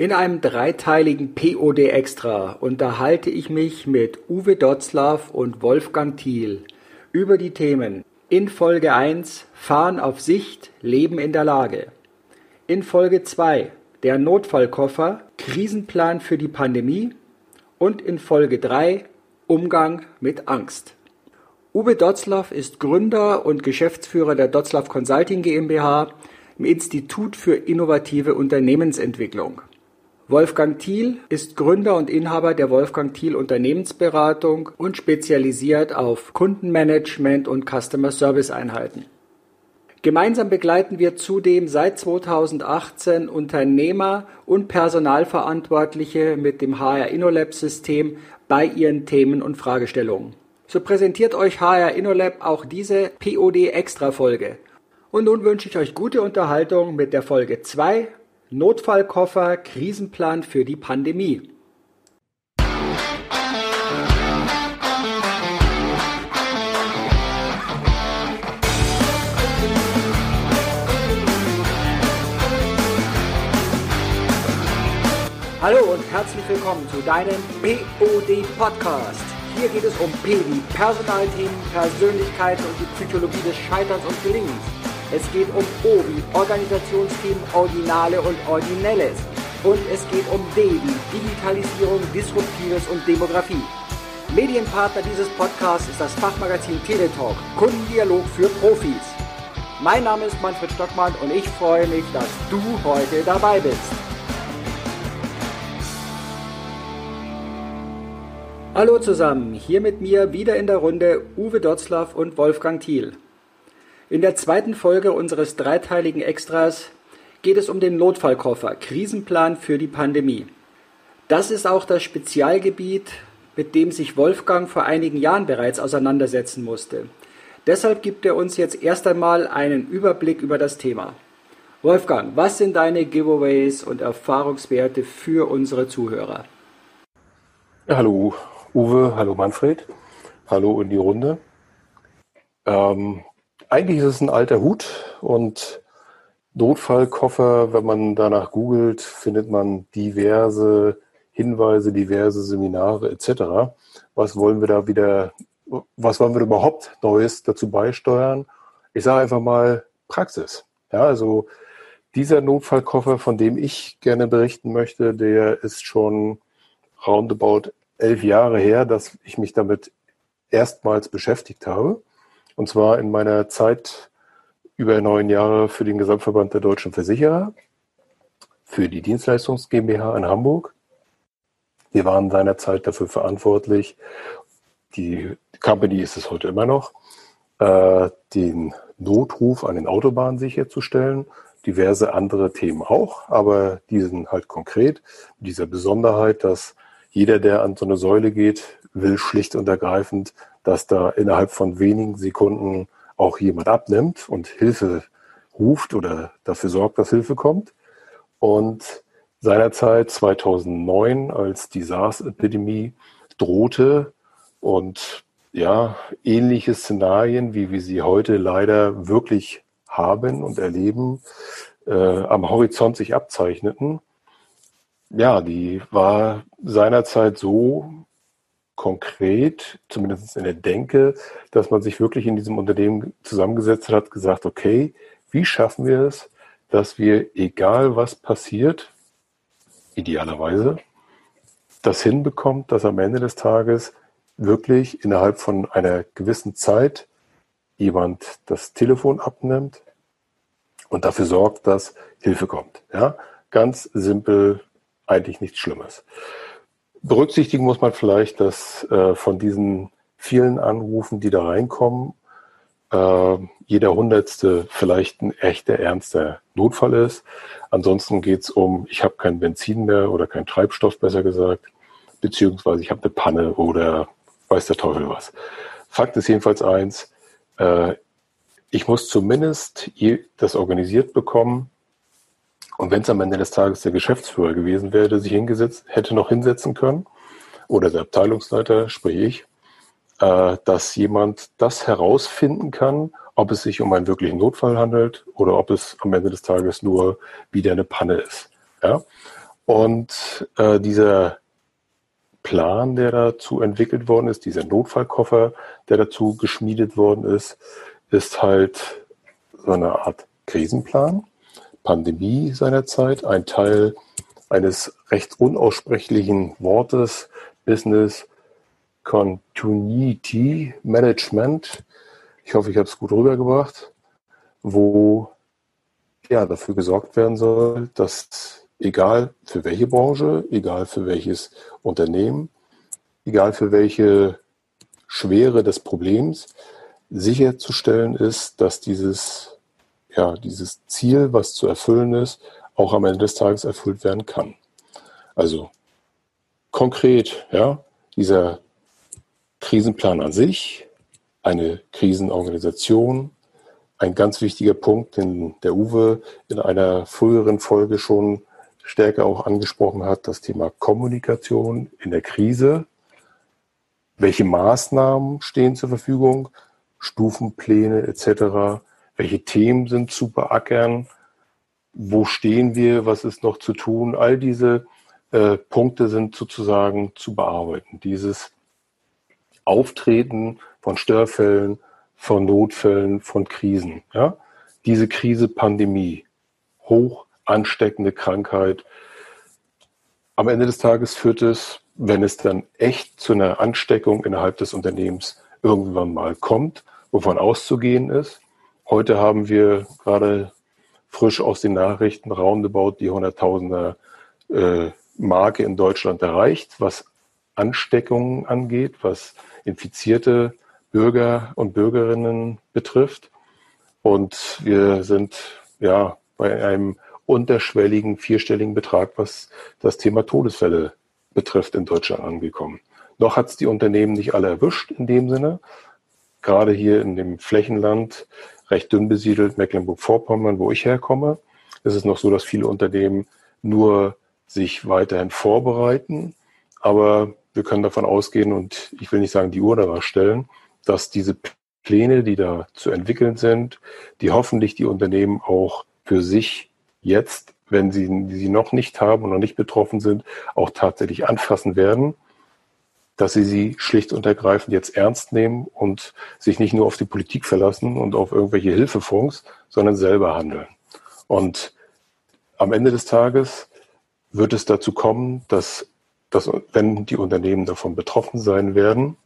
In einem dreiteiligen POD Extra unterhalte ich mich mit Uwe Dotzlaff und Wolfgang Thiel über die Themen in Folge 1 Fahren auf Sicht, Leben in der Lage. In Folge 2 der Notfallkoffer, Krisenplan für die Pandemie und in Folge 3 Umgang mit Angst. Uwe Dotzlaff ist Gründer und Geschäftsführer der Dotzlaff Consulting GmbH im Institut für innovative Unternehmensentwicklung. Wolfgang Thiel ist Gründer und Inhaber der Wolfgang Thiel Unternehmensberatung und spezialisiert auf Kundenmanagement und Customer Service Einheiten. Gemeinsam begleiten wir zudem seit 2018 Unternehmer und Personalverantwortliche mit dem HR InnoLab System bei ihren Themen und Fragestellungen. So präsentiert euch HR InnoLab auch diese POD Extra Folge. Und nun wünsche ich euch gute Unterhaltung mit der Folge 2 Notfallkoffer Krisenplan für die Pandemie. Hallo und herzlich willkommen zu deinem POD Podcast. Hier geht es um P wie Personalthemen, Persönlichkeit und die Psychologie des Scheiterns und Gelingens. Es geht um O wie Organisationsthemen, Originale und Originelles. Und es geht um D wie Digitalisierung, Disruptives und Demografie. Medienpartner dieses Podcasts ist das Fachmagazin Teletalk, Kundendialog für Profis. Mein Name ist Manfred Stockmann und ich freue mich, dass du heute dabei bist. Hallo zusammen, hier mit mir wieder in der Runde Uwe Dotzlaff und Wolfgang Thiel. In der zweiten Folge unseres dreiteiligen Extras geht es um den Notfallkoffer, Krisenplan für die Pandemie. Das ist auch das Spezialgebiet, mit dem sich Wolfgang vor einigen Jahren bereits auseinandersetzen musste. Deshalb gibt er uns jetzt erst einmal einen Überblick über das Thema. Wolfgang, was sind deine Giveaways und Erfahrungswerte für unsere Zuhörer? Ja, hallo Uwe, hallo Manfred, hallo in die Runde. Ähm, eigentlich ist es ein alter Hut und Notfallkoffer, wenn man danach googelt, findet man diverse Hinweise, diverse Seminare etc. Was wollen wir da wieder, was wollen wir überhaupt Neues dazu beisteuern? Ich sage einfach mal Praxis. Ja, also dieser Notfallkoffer, von dem ich gerne berichten möchte, der ist schon roundabout elf Jahre her, dass ich mich damit erstmals beschäftigt habe. Und zwar in meiner Zeit über neun Jahre für den Gesamtverband der deutschen Versicherer, für die Dienstleistungs GmbH in Hamburg. Wir waren seinerzeit dafür verantwortlich, die Company ist es heute immer noch, äh, den Notruf an den Autobahnen sicherzustellen. Diverse andere Themen auch, aber die sind halt konkret mit dieser Besonderheit, dass jeder, der an so eine Säule geht, will schlicht und ergreifend dass da innerhalb von wenigen Sekunden auch jemand abnimmt und Hilfe ruft oder dafür sorgt, dass Hilfe kommt. Und seinerzeit 2009, als die SARS-Epidemie drohte und ja, ähnliche Szenarien, wie wir sie heute leider wirklich haben und erleben, äh, am Horizont sich abzeichneten. Ja, die war seinerzeit so konkret, zumindest in der Denke, dass man sich wirklich in diesem Unternehmen zusammengesetzt hat, gesagt, okay, wie schaffen wir es, dass wir, egal was passiert, idealerweise, das hinbekommt, dass am Ende des Tages wirklich innerhalb von einer gewissen Zeit jemand das Telefon abnimmt und dafür sorgt, dass Hilfe kommt. Ja, ganz simpel, eigentlich nichts Schlimmes. Berücksichtigen muss man vielleicht, dass äh, von diesen vielen Anrufen, die da reinkommen, äh, jeder Hundertste vielleicht ein echter, ernster Notfall ist. Ansonsten geht es um, ich habe kein Benzin mehr oder kein Treibstoff, besser gesagt, beziehungsweise ich habe eine Panne oder weiß der Teufel was. Fakt ist jedenfalls eins, äh, ich muss zumindest das organisiert bekommen, und wenn es am Ende des Tages der Geschäftsführer gewesen wäre, der sich hingesetzt, hätte noch hinsetzen können, oder der Abteilungsleiter, sprich ich, äh, dass jemand das herausfinden kann, ob es sich um einen wirklichen Notfall handelt oder ob es am Ende des Tages nur wieder eine Panne ist. Ja? Und äh, dieser Plan, der dazu entwickelt worden ist, dieser Notfallkoffer, der dazu geschmiedet worden ist, ist halt so eine Art Krisenplan, Pandemie seinerzeit, ein Teil eines recht unaussprechlichen Wortes, Business Continuity Management. Ich hoffe, ich habe es gut rübergebracht, wo ja dafür gesorgt werden soll, dass egal für welche Branche, egal für welches Unternehmen, egal für welche Schwere des Problems, sicherzustellen ist, dass dieses, ja, dieses Ziel, was zu erfüllen ist, auch am Ende des Tages erfüllt werden kann. Also konkret, ja, dieser Krisenplan an sich, eine Krisenorganisation, ein ganz wichtiger Punkt, den der Uwe in einer früheren Folge schon stärker auch angesprochen hat, das Thema Kommunikation in der Krise. Welche Maßnahmen stehen zur Verfügung? Stufenpläne etc. Welche Themen sind zu beackern? Wo stehen wir? Was ist noch zu tun? All diese äh, Punkte sind sozusagen zu bearbeiten. Dieses Auftreten von Störfällen, von Notfällen, von Krisen. Ja? Diese Krise Pandemie, hoch ansteckende Krankheit. Am Ende des Tages führt es, wenn es dann echt zu einer Ansteckung innerhalb des Unternehmens irgendwann mal kommt, wovon auszugehen ist. Heute haben wir gerade frisch aus den Nachrichten roundabout die Hunderttausender äh, Marke in Deutschland erreicht, was Ansteckungen angeht, was infizierte Bürger und Bürgerinnen betrifft. Und wir sind ja bei einem unterschwelligen vierstelligen Betrag, was das Thema Todesfälle betrifft, in Deutschland angekommen. Noch hat es die Unternehmen nicht alle erwischt in dem Sinne. Gerade hier in dem Flächenland, recht dünn besiedelt, Mecklenburg-Vorpommern, wo ich herkomme, ist es noch so, dass viele Unternehmen nur sich weiterhin vorbereiten. Aber wir können davon ausgehen und ich will nicht sagen die Uhr danach stellen, dass diese Pläne, die da zu entwickeln sind, die hoffentlich die Unternehmen auch für sich jetzt, wenn sie sie noch nicht haben und noch nicht betroffen sind, auch tatsächlich anfassen werden, dass sie sie schlicht und ergreifend jetzt ernst nehmen und sich nicht nur auf die Politik verlassen und auf irgendwelche Hilfefonds, sondern selber handeln. Und am Ende des Tages wird es dazu kommen, dass, dass wenn die Unternehmen davon betroffen sein werden,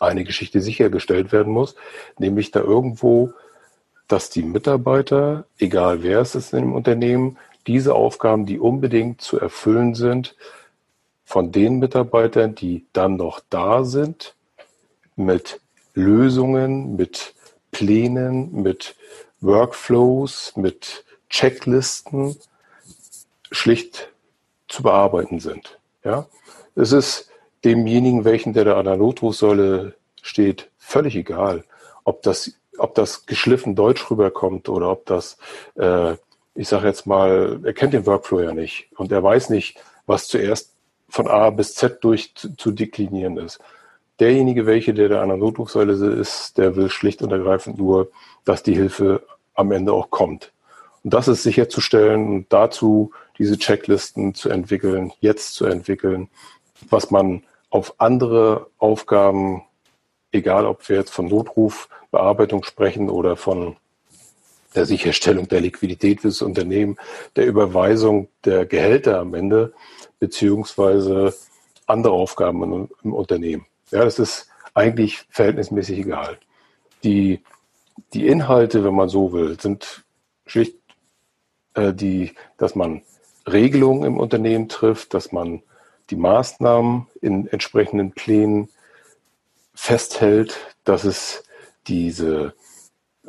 eine Geschichte sichergestellt werden muss, nämlich da irgendwo dass die Mitarbeiter, egal wer es ist im Unternehmen, diese Aufgaben, die unbedingt zu erfüllen sind, von den Mitarbeitern, die dann noch da sind, mit Lösungen, mit Plänen, mit Workflows, mit Checklisten schlicht zu bearbeiten sind. Ja? Es ist demjenigen, welchen der da an der Notrufsäule steht, völlig egal, ob das ob das geschliffen Deutsch rüberkommt oder ob das, äh, ich sage jetzt mal, er kennt den Workflow ja nicht und er weiß nicht, was zuerst von A bis Z durch zu, zu deklinieren ist. Derjenige, welche der da an der Notrufsäule ist, der will schlicht und ergreifend nur, dass die Hilfe am Ende auch kommt. Und das ist sicherzustellen und dazu diese Checklisten zu entwickeln, jetzt zu entwickeln, was man auf andere Aufgaben egal ob wir jetzt von Notrufbearbeitung sprechen oder von der Sicherstellung der Liquidität des Unternehmens, der Überweisung der Gehälter am Ende, beziehungsweise andere Aufgaben im Unternehmen. Ja, das ist eigentlich verhältnismäßig egal. Die, die Inhalte, wenn man so will, sind schlicht äh, die, dass man Regelungen im Unternehmen trifft, dass man die Maßnahmen in entsprechenden Plänen festhält, dass es diese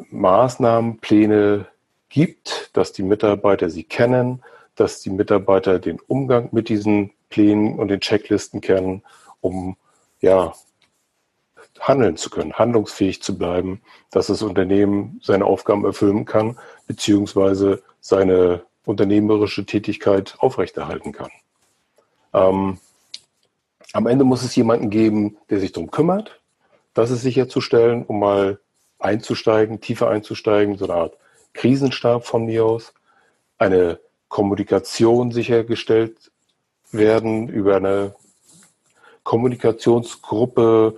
Maßnahmenpläne gibt, dass die Mitarbeiter sie kennen, dass die Mitarbeiter den Umgang mit diesen Plänen und den Checklisten kennen, um ja handeln zu können, handlungsfähig zu bleiben, dass das Unternehmen seine Aufgaben erfüllen kann, beziehungsweise seine unternehmerische Tätigkeit aufrechterhalten kann. Ähm, am Ende muss es jemanden geben, der sich darum kümmert, das ist sicherzustellen, um mal einzusteigen, tiefer einzusteigen, so eine Art Krisenstab von mir aus, eine Kommunikation sichergestellt werden über eine Kommunikationsgruppe,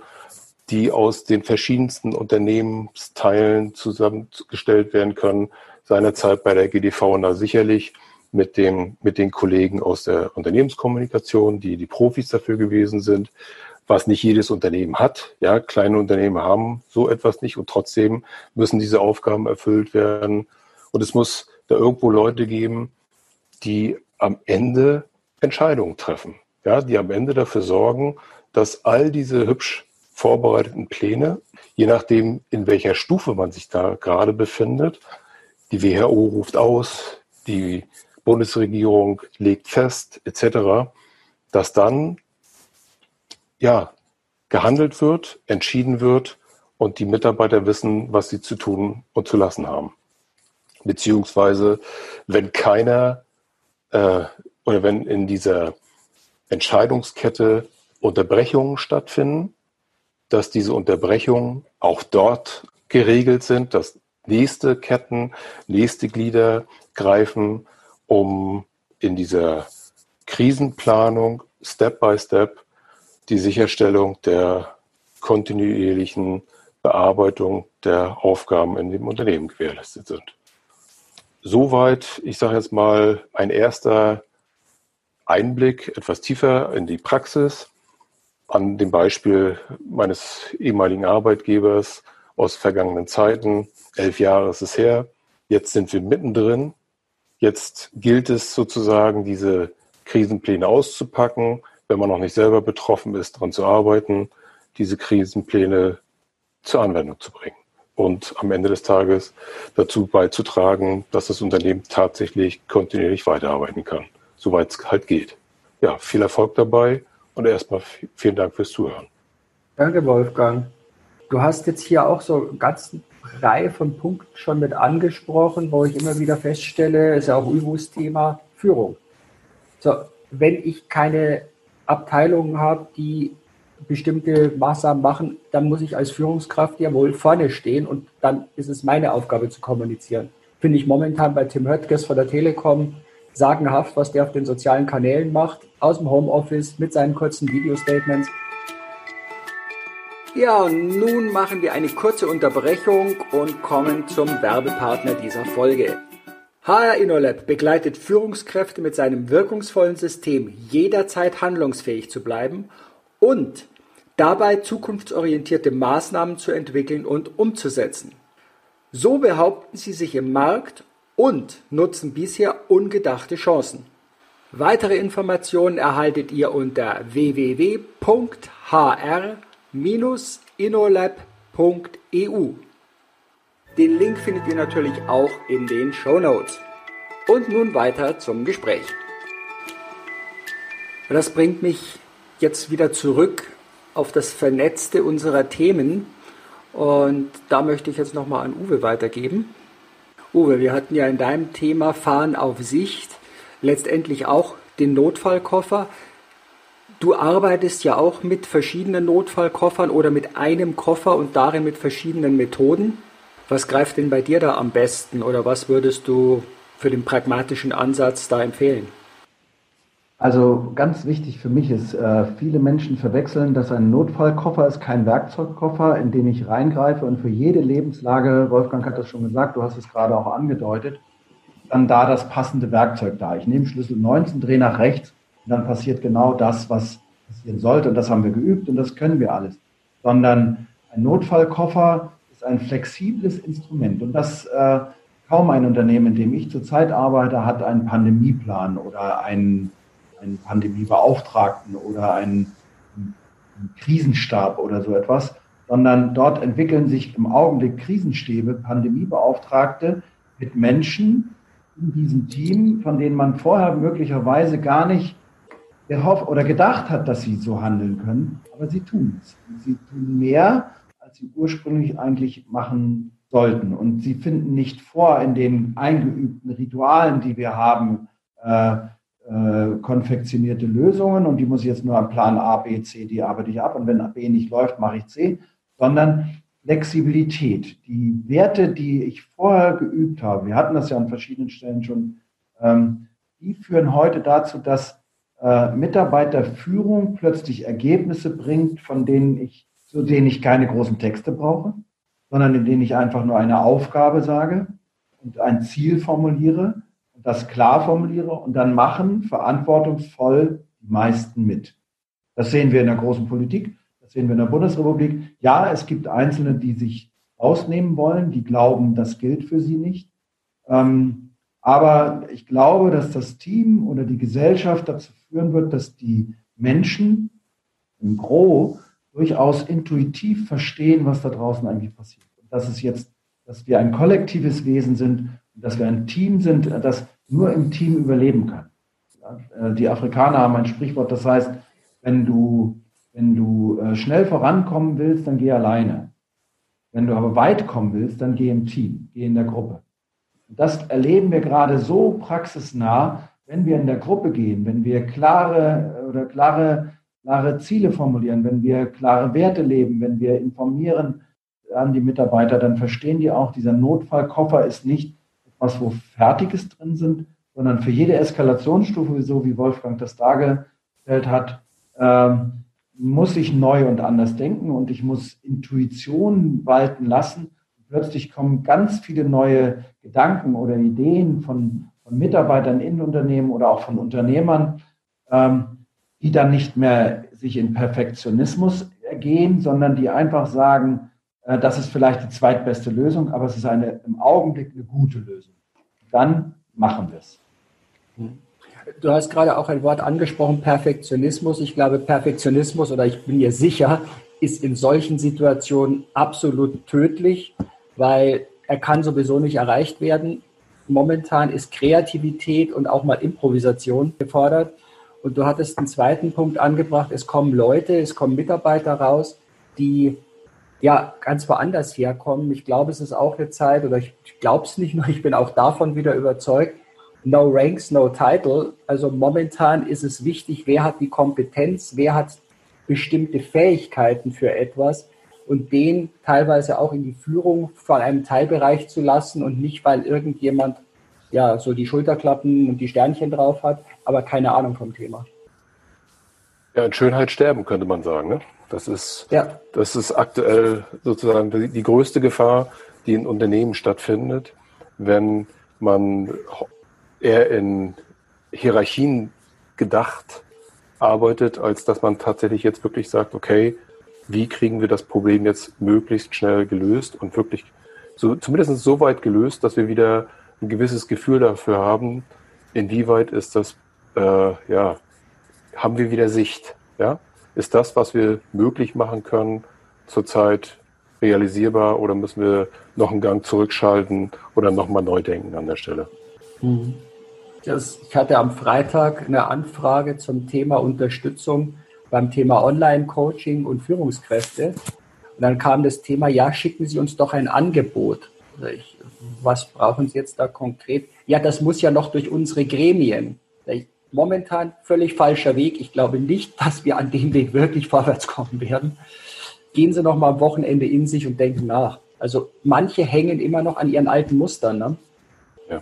die aus den verschiedensten Unternehmensteilen zusammengestellt werden kann. Seinerzeit bei der GDV na sicherlich mit dem, mit den Kollegen aus der Unternehmenskommunikation, die die Profis dafür gewesen sind, was nicht jedes Unternehmen hat. Ja, kleine Unternehmen haben so etwas nicht und trotzdem müssen diese Aufgaben erfüllt werden. Und es muss da irgendwo Leute geben, die am Ende Entscheidungen treffen. Ja, die am Ende dafür sorgen, dass all diese hübsch vorbereiteten Pläne, je nachdem, in welcher Stufe man sich da gerade befindet, die WHO ruft aus, die Bundesregierung legt fest, etc., dass dann ja gehandelt wird, entschieden wird und die Mitarbeiter wissen, was sie zu tun und zu lassen haben. Beziehungsweise, wenn keiner äh, oder wenn in dieser Entscheidungskette Unterbrechungen stattfinden, dass diese Unterbrechungen auch dort geregelt sind, dass nächste Ketten, nächste Glieder greifen, um in dieser Krisenplanung Step by Step die Sicherstellung der kontinuierlichen Bearbeitung der Aufgaben in dem Unternehmen gewährleistet sind. Soweit, ich sage jetzt mal, ein erster Einblick etwas tiefer in die Praxis an dem Beispiel meines ehemaligen Arbeitgebers aus vergangenen Zeiten. Elf Jahre ist es her. Jetzt sind wir mittendrin. Jetzt gilt es sozusagen, diese Krisenpläne auszupacken, wenn man noch nicht selber betroffen ist, daran zu arbeiten, diese Krisenpläne zur Anwendung zu bringen und am Ende des Tages dazu beizutragen, dass das Unternehmen tatsächlich kontinuierlich weiterarbeiten kann, soweit es halt geht. Ja, viel Erfolg dabei und erstmal vielen Dank fürs Zuhören. Danke, Wolfgang. Du hast jetzt hier auch so ganze Reihe von Punkten schon mit angesprochen, wo ich immer wieder feststelle, ist ja auch Übus Thema Führung. So, wenn ich keine Abteilungen habe, die bestimmte Maßnahmen machen, dann muss ich als Führungskraft ja wohl vorne stehen und dann ist es meine Aufgabe zu kommunizieren. Finde ich momentan bei Tim Höttges von der Telekom sagenhaft, was der auf den sozialen Kanälen macht, aus dem Homeoffice mit seinen kurzen Video-Statements. Ja, und nun machen wir eine kurze Unterbrechung und kommen zum Werbepartner dieser Folge. HR InnoLab begleitet Führungskräfte mit seinem wirkungsvollen System jederzeit handlungsfähig zu bleiben und dabei zukunftsorientierte Maßnahmen zu entwickeln und umzusetzen. So behaupten sie sich im Markt und nutzen bisher ungedachte Chancen. Weitere Informationen erhaltet ihr unter www.hr-inolab.eu. Den Link findet ihr natürlich auch in den Show Notes. Und nun weiter zum Gespräch. Das bringt mich jetzt wieder zurück auf das Vernetzte unserer Themen. Und da möchte ich jetzt nochmal an Uwe weitergeben. Uwe, wir hatten ja in deinem Thema Fahren auf Sicht letztendlich auch den Notfallkoffer. Du arbeitest ja auch mit verschiedenen Notfallkoffern oder mit einem Koffer und darin mit verschiedenen Methoden. Was greift denn bei dir da am besten oder was würdest du für den pragmatischen Ansatz da empfehlen? Also ganz wichtig für mich ist, äh, viele Menschen verwechseln, dass ein Notfallkoffer ist kein Werkzeugkoffer, in den ich reingreife und für jede Lebenslage, Wolfgang hat das schon gesagt, du hast es gerade auch angedeutet, dann da das passende Werkzeug da. Ich nehme Schlüssel 19, drehe nach rechts und dann passiert genau das, was passieren sollte. Und das haben wir geübt und das können wir alles. Sondern ein Notfallkoffer ist ein flexibles Instrument und das äh, kaum ein Unternehmen, in dem ich zurzeit arbeite, hat einen Pandemieplan oder einen einen Pandemiebeauftragten oder einen, einen Krisenstab oder so etwas, sondern dort entwickeln sich im Augenblick Krisenstäbe, Pandemiebeauftragte mit Menschen in diesem Team, von denen man vorher möglicherweise gar nicht gehofft oder gedacht hat, dass sie so handeln können, aber sie tun es. Sie tun mehr, als sie ursprünglich eigentlich machen sollten. Und sie finden nicht vor in den eingeübten Ritualen, die wir haben, äh, äh, konfektionierte Lösungen und die muss ich jetzt nur am Plan A, B, C, die arbeite ich ab und wenn B nicht läuft, mache ich C, sondern Flexibilität. Die Werte, die ich vorher geübt habe, wir hatten das ja an verschiedenen Stellen schon, ähm, die führen heute dazu, dass äh, Mitarbeiterführung plötzlich Ergebnisse bringt, von denen ich, zu denen ich keine großen Texte brauche, sondern in denen ich einfach nur eine Aufgabe sage und ein Ziel formuliere das klar formuliere und dann machen verantwortungsvoll die meisten mit. Das sehen wir in der großen Politik, das sehen wir in der Bundesrepublik. Ja, es gibt Einzelne, die sich ausnehmen wollen, die glauben, das gilt für sie nicht. Ähm, aber ich glaube, dass das Team oder die Gesellschaft dazu führen wird, dass die Menschen im Gro durchaus intuitiv verstehen, was da draußen eigentlich passiert. Und dass es jetzt, dass wir ein kollektives Wesen sind dass wir ein Team sind, das nur im Team überleben kann. Äh, die Afrikaner haben ein Sprichwort, das heißt, wenn du, wenn du äh, schnell vorankommen willst, dann geh alleine. Wenn du aber weit kommen willst, dann geh im Team, geh in der Gruppe. Das erleben wir gerade so praxisnah, wenn wir in der Gruppe gehen, wenn wir klare oder klare, klare Ziele formulieren, wenn wir klare Werte leben, wenn wir informieren an die Mitarbeiter, dann verstehen die auch, dieser Notfallkoffer ist nicht etwas, wo Fertiges drin sind, sondern für jede Eskalationsstufe, so wie Wolfgang das dargestellt hat, ähm, muss ich neu und anders denken und ich muss Intuition walten lassen. Plötzlich kommen ganz viele neue Gedanken oder Ideen von, von Mitarbeitern in Unternehmen oder auch von Unternehmern, ähm, die dann nicht mehr sich in Perfektionismus ergehen, sondern die einfach sagen, das ist vielleicht die zweitbeste Lösung, aber es ist eine im Augenblick eine gute Lösung. Dann machen wir es. Du hast gerade auch ein Wort angesprochen, Perfektionismus. Ich glaube, Perfektionismus, oder ich bin mir sicher, ist in solchen Situationen absolut tödlich, weil er kann sowieso nicht erreicht werden. Momentan ist Kreativität und auch mal Improvisation gefordert. Und du hattest einen zweiten Punkt angebracht. Es kommen Leute, es kommen Mitarbeiter raus, die ja ganz woanders herkommen. Ich glaube, es ist auch eine Zeit, oder ich glaube es nicht nur, ich bin auch davon wieder überzeugt, no ranks, no title. Also momentan ist es wichtig, wer hat die Kompetenz, wer hat bestimmte Fähigkeiten für etwas und den teilweise auch in die Führung von einem Teilbereich zu lassen und nicht, weil irgendjemand ja so die Schulterklappen und die Sternchen drauf hat, aber keine Ahnung vom Thema. Ja, in Schönheit sterben könnte man sagen. Ne? Das ist, ja. das ist aktuell sozusagen die, die größte Gefahr, die in Unternehmen stattfindet, wenn man eher in Hierarchien gedacht arbeitet, als dass man tatsächlich jetzt wirklich sagt, okay, wie kriegen wir das Problem jetzt möglichst schnell gelöst und wirklich so, zumindest so weit gelöst, dass wir wieder ein gewisses Gefühl dafür haben, inwieweit ist das, äh, ja, haben wir wieder Sicht, ja? Ist das, was wir möglich machen können, zurzeit realisierbar oder müssen wir noch einen Gang zurückschalten oder nochmal neu denken an der Stelle? Mhm. Ich hatte am Freitag eine Anfrage zum Thema Unterstützung beim Thema Online-Coaching und Führungskräfte. Und dann kam das Thema, ja, schicken Sie uns doch ein Angebot. Also ich, was brauchen Sie jetzt da konkret? Ja, das muss ja noch durch unsere Gremien. Momentan völlig falscher Weg. Ich glaube nicht, dass wir an dem Weg wirklich vorwärts kommen werden. Gehen Sie noch mal am Wochenende in sich und denken nach. Also manche hängen immer noch an ihren alten Mustern. Ne? Ja.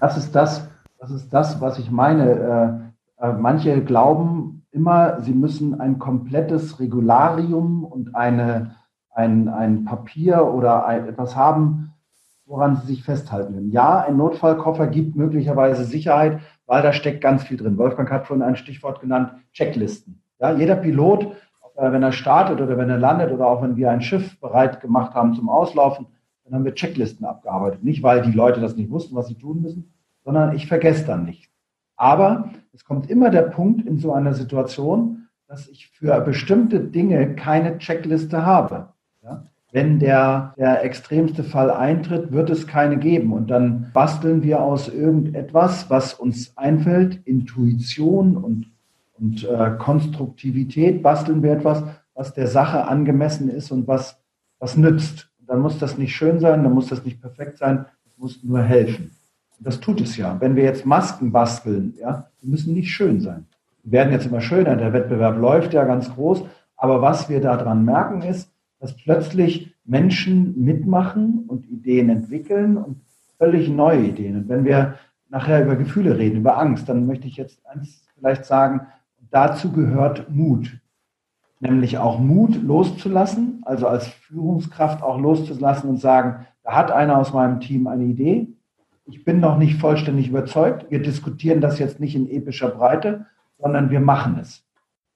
Das ist das, das ist das, was ich meine. Äh, äh, manche glauben immer, sie müssen ein komplettes Regularium und eine, ein, ein Papier oder ein, etwas haben, woran sie sich festhalten können. Ja, ein Notfallkoffer gibt möglicherweise Sicherheit, weil da steckt ganz viel drin. Wolfgang hat vorhin ein Stichwort genannt, Checklisten. Ja, jeder Pilot, äh, wenn er startet oder wenn er landet oder auch wenn wir ein Schiff bereit gemacht haben zum Auslaufen, dann haben wir Checklisten abgearbeitet. Nicht, weil die Leute das nicht wussten, was sie tun müssen, sondern ich vergesse dann nicht. Aber es kommt immer der Punkt in so einer Situation, dass ich für bestimmte Dinge keine Checkliste habe. Wenn der, der extremste Fall eintritt, wird es keine geben. Und dann basteln wir aus irgendetwas, was uns einfällt, Intuition und, und äh, Konstruktivität, basteln wir etwas, was der Sache angemessen ist und was, was nützt. Und dann muss das nicht schön sein, dann muss das nicht perfekt sein, es muss nur helfen. Das tut es ja. Wenn wir jetzt Masken basteln, ja, die müssen nicht schön sein. Die werden jetzt immer schöner. Der Wettbewerb läuft ja ganz groß. Aber was wir daran merken ist, dass plötzlich Menschen mitmachen und Ideen entwickeln und völlig neue Ideen. Und wenn wir nachher über Gefühle reden, über Angst, dann möchte ich jetzt eins vielleicht sagen, dazu gehört Mut. Nämlich auch Mut loszulassen, also als Führungskraft auch loszulassen und sagen, da hat einer aus meinem Team eine Idee. Ich bin noch nicht vollständig überzeugt. Wir diskutieren das jetzt nicht in epischer Breite, sondern wir machen es.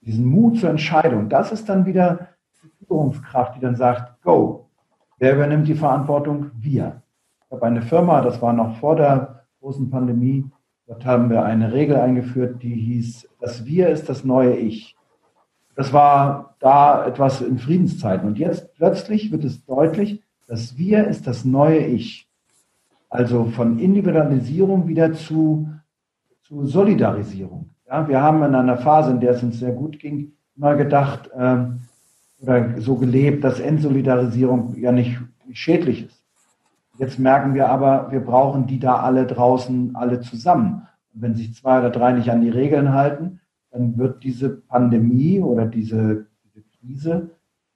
Diesen Mut zur Entscheidung, das ist dann wieder Führungskraft, die dann sagt, go. Wer übernimmt die Verantwortung? Wir. Ich habe eine Firma, das war noch vor der großen Pandemie, dort haben wir eine Regel eingeführt, die hieß, das Wir ist das neue Ich. Das war da etwas in Friedenszeiten. Und jetzt plötzlich wird es deutlich, das Wir ist das neue Ich. Also von Individualisierung wieder zu, zu Solidarisierung. Ja, wir haben in einer Phase, in der es uns sehr gut ging, mal gedacht ähm, oder so gelebt, dass Entsolidarisierung ja nicht, schädlich ist. Jetzt merken wir aber, wir brauchen die da alle draußen, alle zusammen. Und wenn sich zwei oder drei nicht an die Regeln halten, dann wird diese Pandemie oder diese, diese Krise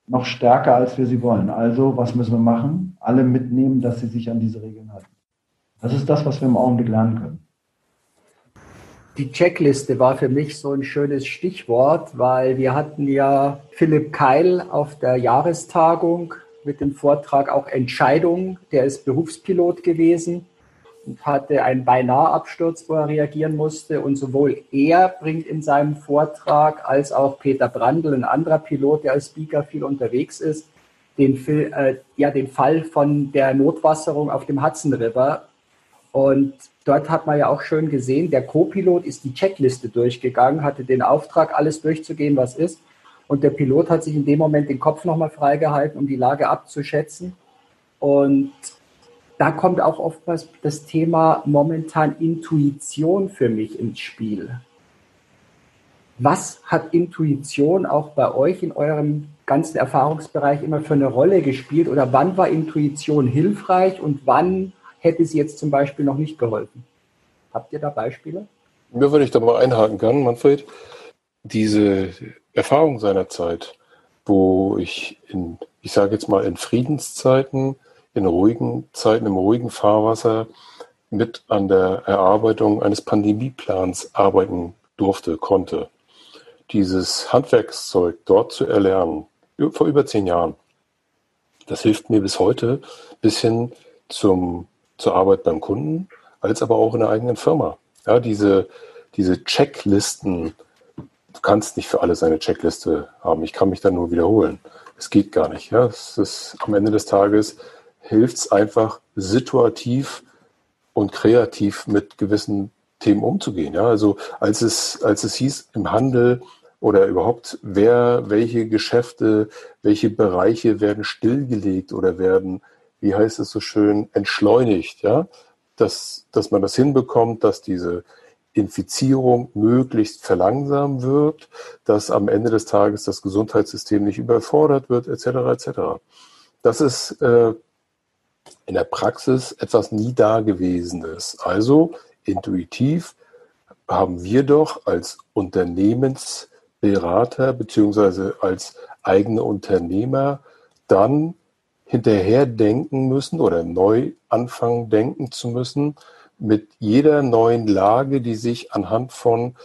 noch stärker, als wir sie wollen. Also, was müssen wir machen? Alle mitnehmen, dass sie sich an diese Regeln halten. Das ist das, was wir im Augenblick lernen können. Die Checkliste war für mich so ein schönes Stichwort, weil wir hatten ja Philipp Keil auf der Jahrestagung mit dem Vortrag auch Entscheidung. Der ist Berufspilot gewesen und hatte einen Beinahe-Absturz, wo er reagieren musste. Und sowohl er bringt in seinem Vortrag als auch Peter Brandl, ein anderer Pilot, der als Speaker viel unterwegs ist, den, äh, ja, den Fall von der Notwasserung auf dem Hudson River. Und dort hat man ja auch schön gesehen, der Co-Pilot ist die Checkliste durchgegangen, hatte den Auftrag, alles durchzugehen, was ist. Und der Pilot hat sich in dem Moment den Kopf nochmal freigehalten, um die Lage abzuschätzen. Und da kommt auch oftmals das Thema momentan Intuition für mich ins Spiel. Was hat Intuition auch bei euch in eurem ganzen Erfahrungsbereich immer für eine Rolle gespielt? Oder wann war Intuition hilfreich und wann hätte sie jetzt zum Beispiel noch nicht geholfen? Habt ihr da Beispiele? Nur wenn ich da mal einhaken kann, Manfred, diese Erfahrung seiner Zeit, wo ich in, ich sage jetzt mal in Friedenszeiten, in ruhigen Zeiten, im ruhigen Fahrwasser mit an der Erarbeitung eines Pandemieplans arbeiten durfte, konnte. Dieses Handwerkszeug dort zu erlernen, vor über zehn Jahren, das hilft mir bis heute bis hin zum, zur Arbeit beim Kunden, als aber auch in der eigenen Firma. Ja, diese, diese Checklisten, du kannst nicht für alles eine Checkliste haben. Ich kann mich da nur wiederholen. Es geht gar nicht. Ja, es ist am Ende des Tages hilft es einfach situativ und kreativ mit gewissen Themen umzugehen. Ja, also als es, als es hieß im Handel oder überhaupt, wer, welche Geschäfte, welche Bereiche werden stillgelegt oder werden, wie heißt es so schön, entschleunigt, ja, dass, dass man das hinbekommt, dass diese Infizierung möglichst verlangsamt wird, dass am Ende des Tages das Gesundheitssystem nicht überfordert wird, etc. etc. Das ist äh, in der Praxis etwas nie Dagewesenes. Also intuitiv haben wir doch als Unternehmensberater beziehungsweise als eigene Unternehmer dann hinterher denken müssen oder neu anfangen denken zu müssen mit jeder neuen Lage, die sich anhand von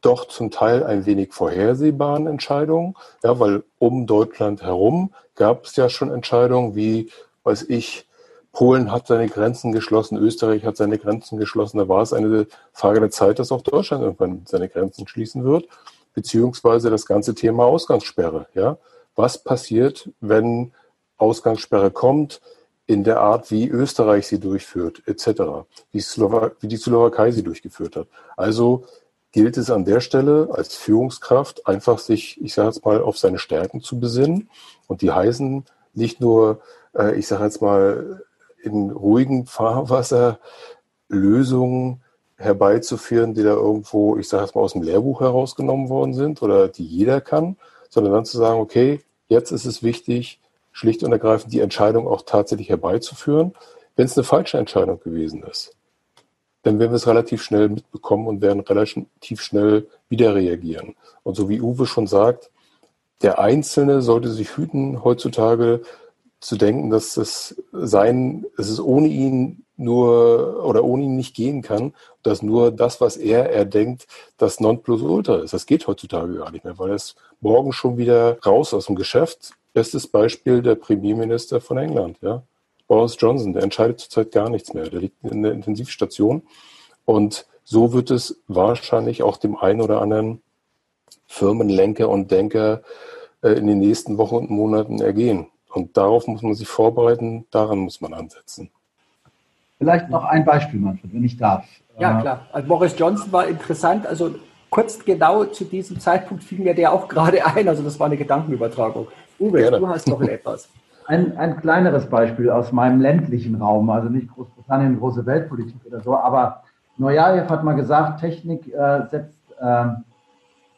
doch zum Teil ein wenig vorhersehbaren Entscheidungen, ja, weil um Deutschland herum gab es ja schon Entscheidungen wie, weiß ich, Polen hat seine Grenzen geschlossen, Österreich hat seine Grenzen geschlossen. Da war es eine Frage der Zeit, dass auch Deutschland irgendwann seine Grenzen schließen wird, beziehungsweise das ganze Thema Ausgangssperre. Ja? Was passiert, wenn Ausgangssperre kommt, in der Art, wie Österreich sie durchführt, etc., wie, wie die Slowakei sie durchgeführt hat. Also gilt es an der Stelle als Führungskraft einfach sich, ich sage jetzt mal, auf seine Stärken zu besinnen. Und die heißen nicht nur, äh, ich sage jetzt mal, in ruhigem Fahrwasser Lösungen herbeizuführen, die da irgendwo, ich sage jetzt mal, aus dem Lehrbuch herausgenommen worden sind oder die jeder kann, sondern dann zu sagen, okay, jetzt ist es wichtig, schlicht und ergreifend die Entscheidung auch tatsächlich herbeizuführen. Wenn es eine falsche Entscheidung gewesen ist, dann werden wir es relativ schnell mitbekommen und werden relativ schnell wieder reagieren. Und so wie Uwe schon sagt, der Einzelne sollte sich hüten, heutzutage zu denken, dass es sein, dass es ohne ihn nur oder ohne ihn nicht gehen kann, dass nur das, was er erdenkt, das Nonplusultra ist. Das geht heutzutage gar nicht mehr, weil er ist morgen schon wieder raus aus dem Geschäft. Bestes Beispiel der Premierminister von England, ja. Boris Johnson, der entscheidet zurzeit gar nichts mehr. Der liegt in der Intensivstation. Und so wird es wahrscheinlich auch dem einen oder anderen Firmenlenker und Denker äh, in den nächsten Wochen und Monaten ergehen. Und darauf muss man sich vorbereiten, daran muss man ansetzen. Vielleicht noch ein Beispiel, Manfred, wenn ich darf. Ja, klar. Also Boris Johnson war interessant. Also kurz genau zu diesem Zeitpunkt fiel mir der auch gerade ein. Also das war eine Gedankenübertragung. Uwe, Gerne. du hast noch etwas. Ein, ein kleineres Beispiel aus meinem ländlichen Raum, also nicht Großbritannien, große Weltpolitik oder so, aber Neujajew hat mal gesagt, Technik äh, setzt, äh,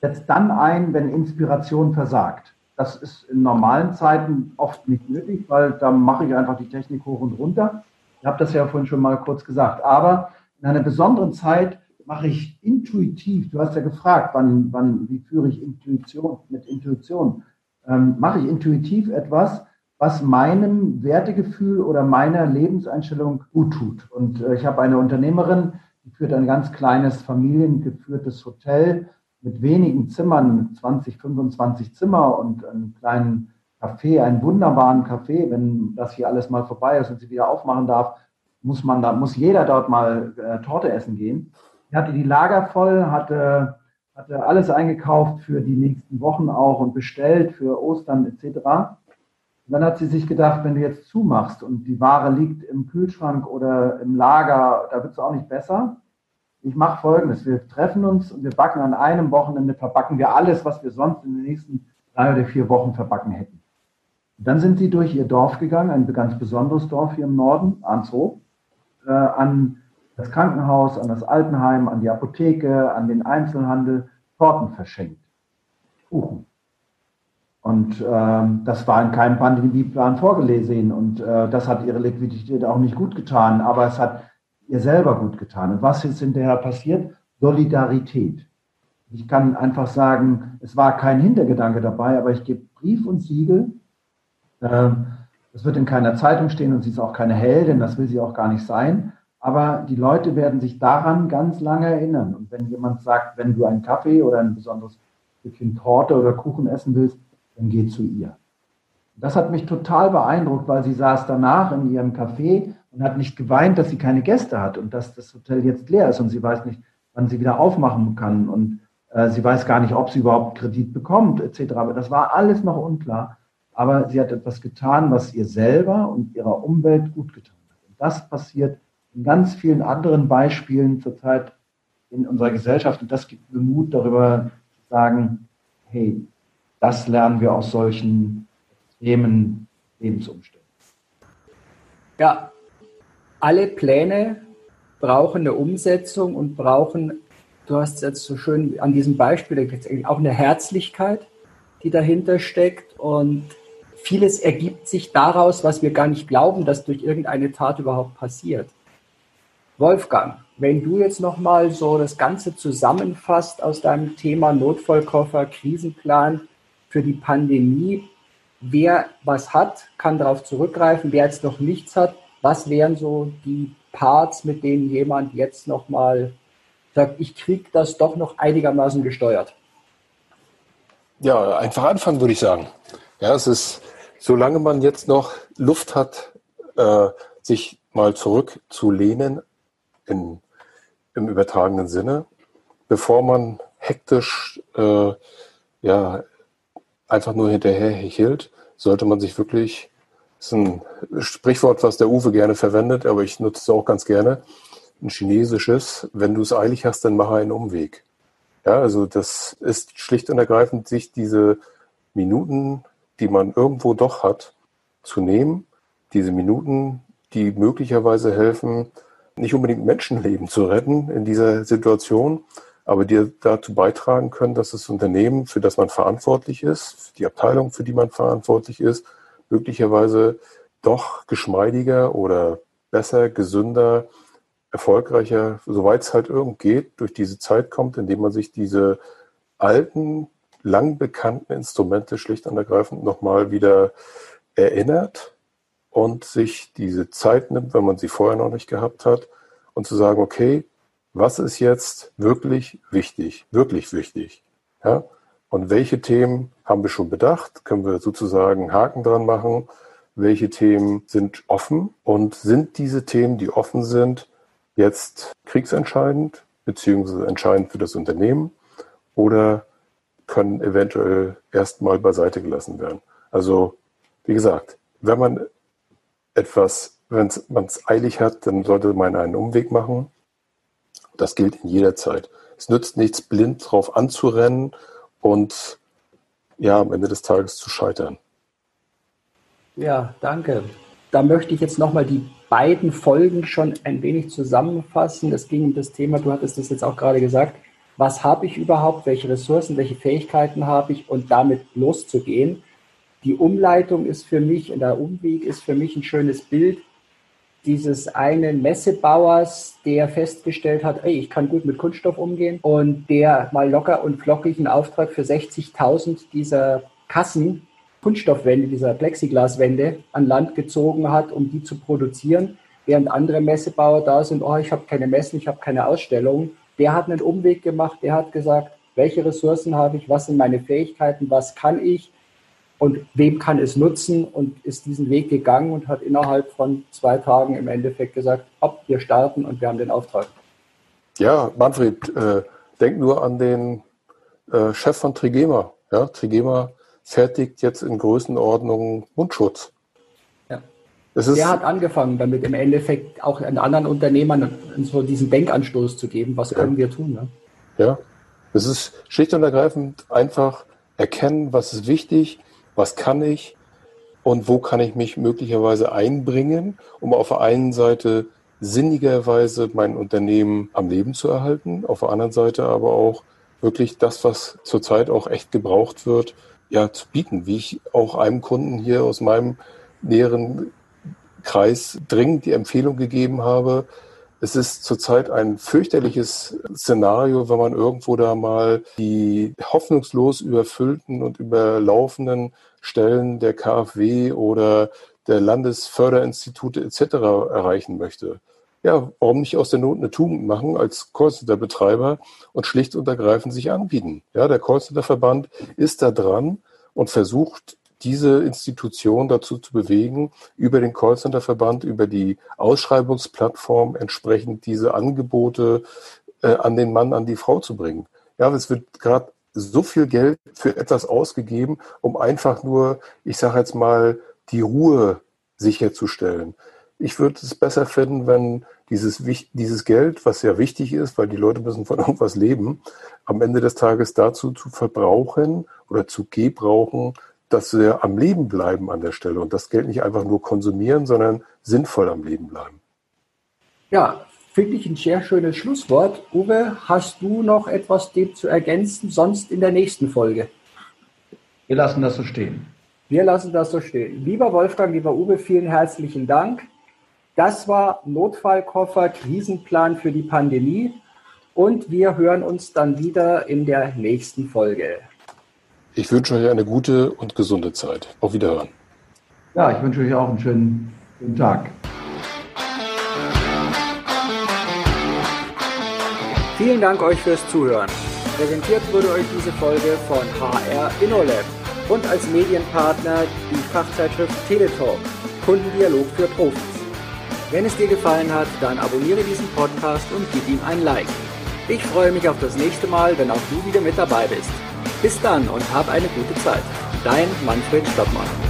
setzt dann ein, wenn Inspiration versagt. Das ist in normalen Zeiten oft nicht nötig, weil da mache ich einfach die Technik hoch und runter. Ich habe das ja vorhin schon mal kurz gesagt. Aber in einer besonderen Zeit mache ich intuitiv, du hast ja gefragt, wann, wann, wie führe ich Intuition mit Intuition, ähm, mache ich intuitiv etwas, was meinem Wertegefühl oder meiner Lebenseinstellung gut tut. Und äh, ich habe eine Unternehmerin, die führt ein ganz kleines familiengeführtes Hotel mit wenigen Zimmern, 20, 25 Zimmer und einem kleinen Café, einen wunderbaren Café. Wenn das hier alles mal vorbei ist und sie wieder aufmachen darf, muss man da, muss jeder dort mal äh, Torte essen gehen. Sie hatte die Lager voll, hatte, hatte alles eingekauft für die nächsten Wochen auch und bestellt für Ostern etc. Und dann hat sie sich gedacht, wenn du jetzt zumachst und die Ware liegt im Kühlschrank oder im Lager, da wird es auch nicht besser ich mache folgendes, wir treffen uns und wir backen an einem Wochenende, verbacken wir alles, was wir sonst in den nächsten drei oder vier Wochen verbacken hätten. Und dann sind sie durch ihr Dorf gegangen, ein ganz besonderes Dorf hier im Norden, Anshof, äh, an das Krankenhaus, an das Altenheim, an die Apotheke, an den Einzelhandel, Torten verschenkt. Kuchen. Und ähm, das war in keinem Pandemieplan vorgelesen und äh, das hat ihre Liquidität auch nicht gut getan, aber es hat ihr selber gut getan. Und was ist hinterher passiert? Solidarität. Ich kann einfach sagen, es war kein Hintergedanke dabei, aber ich gebe Brief und Siegel. Ähm, das wird in keiner Zeitung stehen und sie ist auch keine Heldin, das will sie auch gar nicht sein. Aber die Leute werden sich daran ganz lange erinnern. Und wenn jemand sagt, wenn du einen Kaffee oder ein besonderes Stückchen Torte oder Kuchen essen willst, dann geh zu ihr. Das hat mich total beeindruckt, weil sie saß danach in ihrem Café und hat nicht geweint, dass sie keine Gäste hat und dass das Hotel jetzt leer ist und sie weiß nicht, wann sie wieder aufmachen kann und äh, sie weiß gar nicht, ob sie überhaupt Kredit bekommt etc. Aber das war alles noch unklar. Aber sie hat etwas getan, was ihr selber und ihrer Umwelt gut getan hat. Und das passiert in ganz vielen anderen Beispielen zurzeit in unserer Gesellschaft und das gibt mir Mut darüber zu sagen, hey, das lernen wir aus solchen extremen Lebensumständen. Ja, alle Pläne brauchen eine Umsetzung und brauchen, du hast es jetzt so schön an diesem Beispiel, auch eine Herzlichkeit, die dahinter steckt und vieles ergibt sich daraus, was wir gar nicht glauben, dass durch irgendeine Tat überhaupt passiert. Wolfgang, wenn du jetzt nochmal so das Ganze zusammenfasst aus deinem Thema Notfallkoffer, Krisenplan für die Pandemie, wer was hat, kann darauf zurückgreifen, wer jetzt noch nichts hat, was wären so die Parts, mit denen jemand jetzt nochmal sagt, ich kriege das doch noch einigermaßen gesteuert? Ja, einfach anfangen, würde ich sagen. Ja, es ist, solange man jetzt noch Luft hat, äh, sich mal zurückzulehnen in, im übertragenen Sinne, bevor man hektisch äh, ja, einfach nur hinterher hechelt, sollte man sich wirklich das ist ein Sprichwort, was der Uwe gerne verwendet, aber ich nutze es auch ganz gerne. Ein chinesisches, wenn du es eilig hast, dann mache einen Umweg. Ja, also das ist schlicht und ergreifend, sich diese Minuten, die man irgendwo doch hat, zu nehmen. Diese Minuten, die möglicherweise helfen, nicht unbedingt Menschenleben zu retten in dieser Situation, aber die dazu beitragen können, dass das Unternehmen, für das man verantwortlich ist, die Abteilung, für die man verantwortlich ist, möglicherweise doch geschmeidiger oder besser, gesünder, erfolgreicher, soweit es halt irgend geht, durch diese Zeit kommt, indem man sich diese alten, lang bekannten Instrumente schlicht und ergreifend nochmal wieder erinnert und sich diese Zeit nimmt, wenn man sie vorher noch nicht gehabt hat, und zu sagen, okay, was ist jetzt wirklich wichtig, wirklich wichtig? Ja? Und welche Themen haben wir schon bedacht? Können wir sozusagen Haken dran machen? Welche Themen sind offen? Und sind diese Themen, die offen sind, jetzt kriegsentscheidend beziehungsweise entscheidend für das Unternehmen oder können eventuell erstmal beiseite gelassen werden? Also, wie gesagt, wenn man etwas, wenn man es eilig hat, dann sollte man einen Umweg machen. Das gilt in jeder Zeit. Es nützt nichts, blind drauf anzurennen und ja, am Ende des Tages zu scheitern. Ja, danke. Da möchte ich jetzt nochmal die beiden Folgen schon ein wenig zusammenfassen. Es ging um das Thema, du hattest das jetzt auch gerade gesagt, was habe ich überhaupt, welche Ressourcen, welche Fähigkeiten habe ich und damit loszugehen. Die Umleitung ist für mich, der Umweg ist für mich ein schönes Bild dieses einen Messebauers, der festgestellt hat, ey, ich kann gut mit Kunststoff umgehen und der mal locker und flockig einen Auftrag für 60.000 dieser Kassen, Kunststoffwände, dieser Plexiglaswände an Land gezogen hat, um die zu produzieren, während andere Messebauer da sind, oh, ich habe keine Messen, ich habe keine Ausstellung. Der hat einen Umweg gemacht, der hat gesagt, welche Ressourcen habe ich, was sind meine Fähigkeiten, was kann ich, und wem kann es nutzen und ist diesen Weg gegangen und hat innerhalb von zwei Tagen im Endeffekt gesagt, hopp, wir starten und wir haben den Auftrag. Ja, Manfred, äh, denk nur an den äh, Chef von Trigema. Ja, Trigema fertigt jetzt in Größenordnung Mundschutz. Ja. Der hat angefangen damit im Endeffekt auch an anderen Unternehmern so diesen Denkanstoß zu geben, was ja. können wir tun. Ne? Ja, es ist schlicht und ergreifend einfach erkennen, was ist wichtig, was kann ich und wo kann ich mich möglicherweise einbringen, um auf der einen Seite sinnigerweise mein Unternehmen am Leben zu erhalten, auf der anderen Seite aber auch wirklich das, was zurzeit auch echt gebraucht wird, ja, zu bieten, wie ich auch einem Kunden hier aus meinem näheren Kreis dringend die Empfehlung gegeben habe, es ist zurzeit ein fürchterliches Szenario, wenn man irgendwo da mal die hoffnungslos überfüllten und überlaufenden Stellen der KfW oder der Landesförderinstitute etc. erreichen möchte. Ja, warum nicht aus der Not eine Tugend machen als Callcenter-Betreiber und schlicht und ergreifend sich anbieten? Ja, der Callcenter-Verband ist da dran und versucht diese Institution dazu zu bewegen, über den Callcenter-Verband, über die Ausschreibungsplattform entsprechend diese Angebote äh, an den Mann, an die Frau zu bringen. Ja, es wird gerade so viel Geld für etwas ausgegeben, um einfach nur, ich sage jetzt mal, die Ruhe sicherzustellen. Ich würde es besser finden, wenn dieses, dieses Geld, was ja wichtig ist, weil die Leute müssen von irgendwas leben, am Ende des Tages dazu zu verbrauchen oder zu gebrauchen, dass wir am Leben bleiben an der Stelle und das Geld nicht einfach nur konsumieren, sondern sinnvoll am Leben bleiben. Ja, finde ich ein sehr schönes Schlusswort. Uwe, hast du noch etwas dem zu ergänzen, sonst in der nächsten Folge? Wir lassen das so stehen. Wir lassen das so stehen. Lieber Wolfgang, lieber Uwe, vielen herzlichen Dank. Das war Notfallkoffer Krisenplan für die Pandemie und wir hören uns dann wieder in der nächsten Folge. Ich wünsche euch eine gute und gesunde Zeit. Auf Wiederhören. Ja, ich wünsche euch auch einen schönen, schönen Tag. Vielen Dank euch fürs Zuhören. Präsentiert wurde euch diese Folge von HR InnoLab und als Medienpartner die Fachzeitschrift Teletalk, Kundendialog für Profis. Wenn es dir gefallen hat, dann abonniere diesen Podcast und gib ihm ein Like. Ich freue mich auf das nächste Mal, wenn auch du wieder mit dabei bist. Bis dann und hab eine gute Zeit. Dein Manfred Stockmann.